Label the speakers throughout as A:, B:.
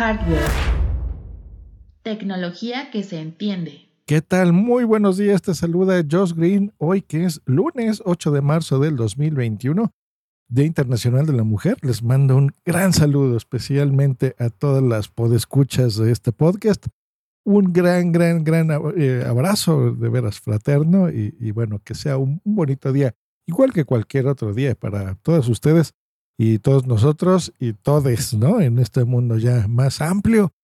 A: Hardware. Tecnología que se entiende.
B: ¿Qué tal? Muy buenos días, te saluda Josh Green, hoy que es lunes 8 de marzo del 2021, Día Internacional de la Mujer. Les mando un gran saludo especialmente a todas las podescuchas de este podcast. Un gran, gran, gran eh, abrazo de veras fraterno y, y bueno, que sea un, bonito día, igual que cualquier otro día para todos ustedes y todos nosotros y todes, ¿no? En este mundo ya más amplio,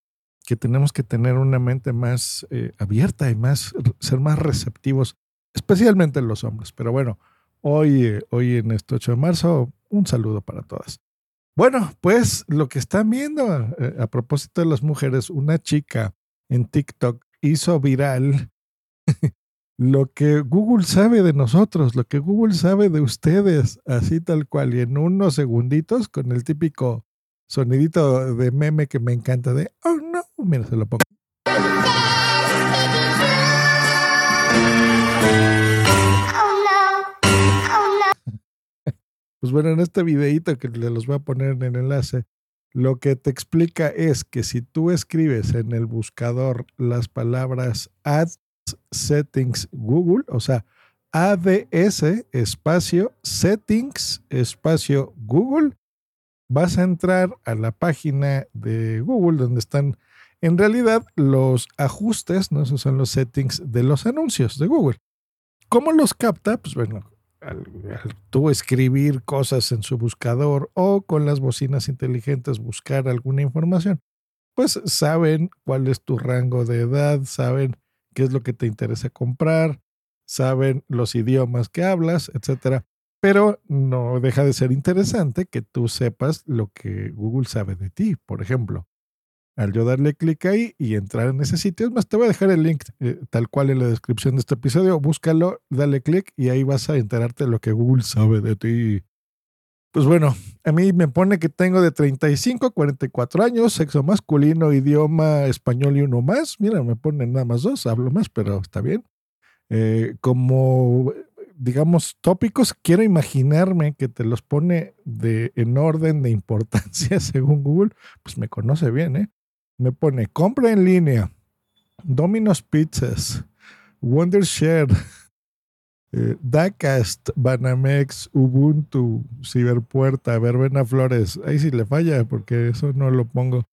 B: que tenemos que tener una mente más eh, abierta y más, ser más receptivos, especialmente los hombres. Pero bueno, hoy, eh, hoy en este 8 de marzo, un saludo para todas. Bueno, pues lo que están viendo eh, a propósito de las mujeres, una chica en TikTok hizo viral lo que Google sabe de nosotros, lo que Google sabe de ustedes, así tal cual, y en unos segunditos con el típico sonidito de meme que me encanta de, oh no, mira, se lo pongo. Pues bueno, en este videito que les los voy a poner en el enlace, lo que te explica es que si tú escribes en el buscador las palabras add Settings Google, o sea, ADS espacio Settings espacio Google, vas a entrar a la página de Google donde están en realidad los ajustes, ¿no? Esos son los settings de los anuncios de Google. ¿Cómo los capta? Pues bueno, al, al, tú escribir cosas en su buscador o con las bocinas inteligentes buscar alguna información, pues saben cuál es tu rango de edad, saben qué es lo que te interesa comprar, saben los idiomas que hablas, etcétera. Pero no deja de ser interesante que tú sepas lo que Google sabe de ti. Por ejemplo, al yo darle clic ahí y entrar en ese sitio, es más, te voy a dejar el link eh, tal cual en la descripción de este episodio. Búscalo, dale clic y ahí vas a enterarte de lo que Google sabe de ti. Pues bueno, a mí me pone que tengo de 35 a 44 años, sexo masculino, idioma español y uno más. Mira, me ponen nada más dos, hablo más, pero está bien. Eh, como, digamos, tópicos, quiero imaginarme que te los pone de, en orden de importancia según Google, pues me conoce bien, ¿eh? Me pone compra en línea, Domino's Pizzas, Wondershare. Eh, Dacast, Banamex, Ubuntu, Ciberpuerta, Verbena Flores. Ahí sí le falla porque eso no lo pongo.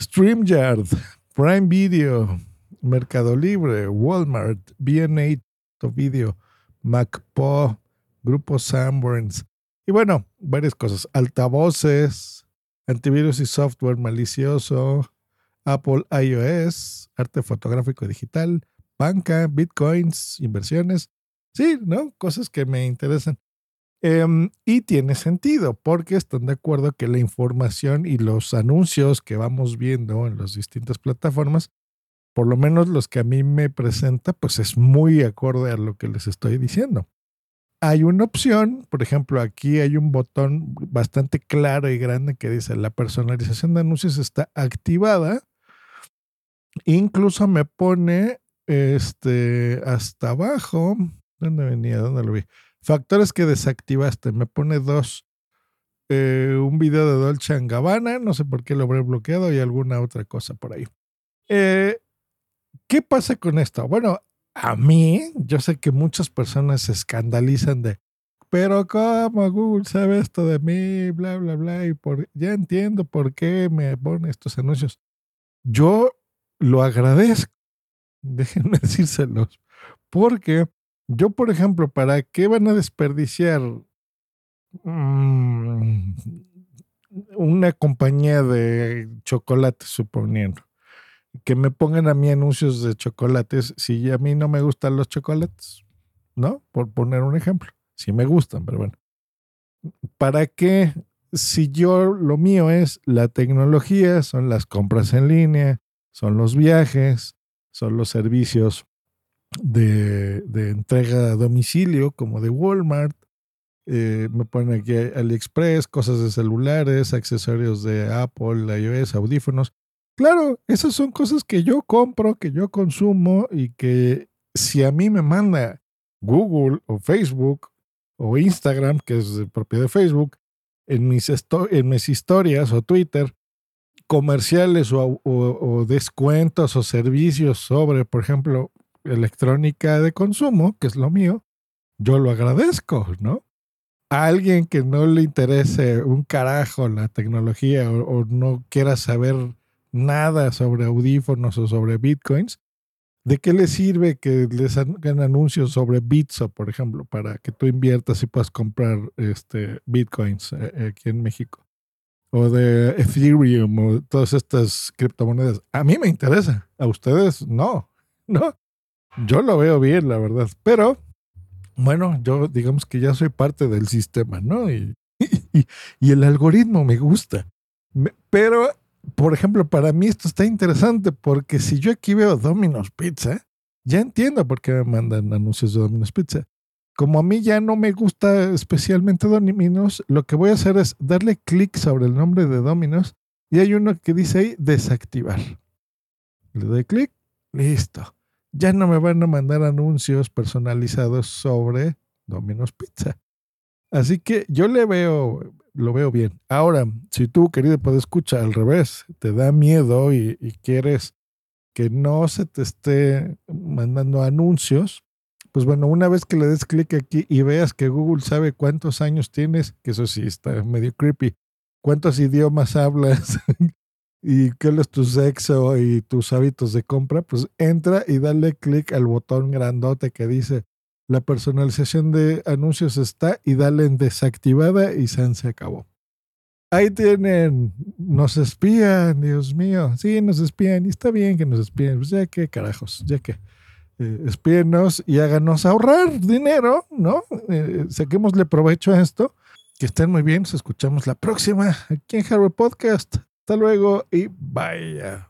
B: StreamYard, Prime Video, Mercado Libre, Walmart, BN8 Video, MacPo, Grupo Sanborns. Y bueno, varias cosas. Altavoces, antivirus y software malicioso, Apple iOS, arte fotográfico digital, banca, bitcoins, inversiones, Sí, ¿no? Cosas que me interesan. Eh, y tiene sentido, porque están de acuerdo que la información y los anuncios que vamos viendo en las distintas plataformas, por lo menos los que a mí me presenta, pues es muy acorde a lo que les estoy diciendo. Hay una opción, por ejemplo, aquí hay un botón bastante claro y grande que dice la personalización de anuncios está activada. Incluso me pone este hasta abajo, ¿Dónde venía? ¿Dónde lo vi? Factores que desactivaste. Me pone dos. Eh, un video de Dolce Gabbana. No sé por qué lo habré bloqueado y alguna otra cosa por ahí. Eh, ¿Qué pasa con esto? Bueno, a mí, yo sé que muchas personas se escandalizan de, pero ¿cómo Google sabe esto de mí? Bla, bla, bla. Y por, ya entiendo por qué me pone estos anuncios. Yo lo agradezco. Déjenme decírselos. Porque yo, por ejemplo, ¿para qué van a desperdiciar mmm, una compañía de chocolates, suponiendo? Que me pongan a mí anuncios de chocolates si a mí no me gustan los chocolates, ¿no? Por poner un ejemplo. Sí me gustan, pero bueno. ¿Para qué? Si yo lo mío es la tecnología, son las compras en línea, son los viajes, son los servicios de, de, entrega a domicilio, como de Walmart. Eh, me ponen aquí AliExpress, cosas de celulares, accesorios de Apple, iOS, audífonos. Claro, esas son cosas que yo compro, que yo consumo y que si a mí me manda Google o Facebook o Instagram, que es propiedad de Facebook, en mis, en mis historias o Twitter, comerciales o, descuentos o servicios sobre, por ejemplo, electrónica de consumo, que es lo mío, yo lo agradezco, ¿no? A alguien que no le interese un carajo la tecnología o, no quiera saber nada sobre audífonos o sobre bitcoins, ¿de qué le sirve que les hagan anuncios sobre Bitso, por ejemplo, para que tú inviertas y puedas comprar este, bitcoins eh, aquí en México? o de Ethereum o todas estas criptomonedas. A mí me interesa, a ustedes no, ¿no? Yo lo veo bien, la verdad, pero bueno, yo digamos que ya soy parte del sistema, ¿no? Y, el algoritmo me gusta. pero, por ejemplo, para mí esto está interesante porque si yo aquí veo Domino's Pizza, ya entiendo por qué me mandan anuncios de Domino's Pizza como a mí ya no me gusta especialmente Domino's, lo que voy a hacer es darle clic sobre el nombre de Domino's y hay uno que dice ahí desactivar. Le doy clic, listo. Ya no me van a mandar anuncios personalizados sobre Domino's Pizza. Así que yo le veo, lo veo bien. Ahora, si tú, querido, puedes escuchar al revés, te da miedo y, y quieres que no se te esté mandando anuncios, pues bueno, una vez que le des clic aquí y veas que Google sabe cuántos años tienes, que eso sí está medio creepy, cuántos idiomas hablas y cuál es tu sexo y tus hábitos de compra, pues entra y dale clic al botón grandote que dice la personalización de anuncios está y dale en desactivada y se acabó. Ahí tienen, nos espían, Dios mío, sí, nos espían y está bien que nos espíen, pues ya que carajos, ya que eh, espíenos y háganos ahorrar dinero, ¿no? Eh, saquémosle provecho a esto. Que estén muy bien, nos escuchamos la próxima aquí en Harvard Podcast. Hasta luego y vaya.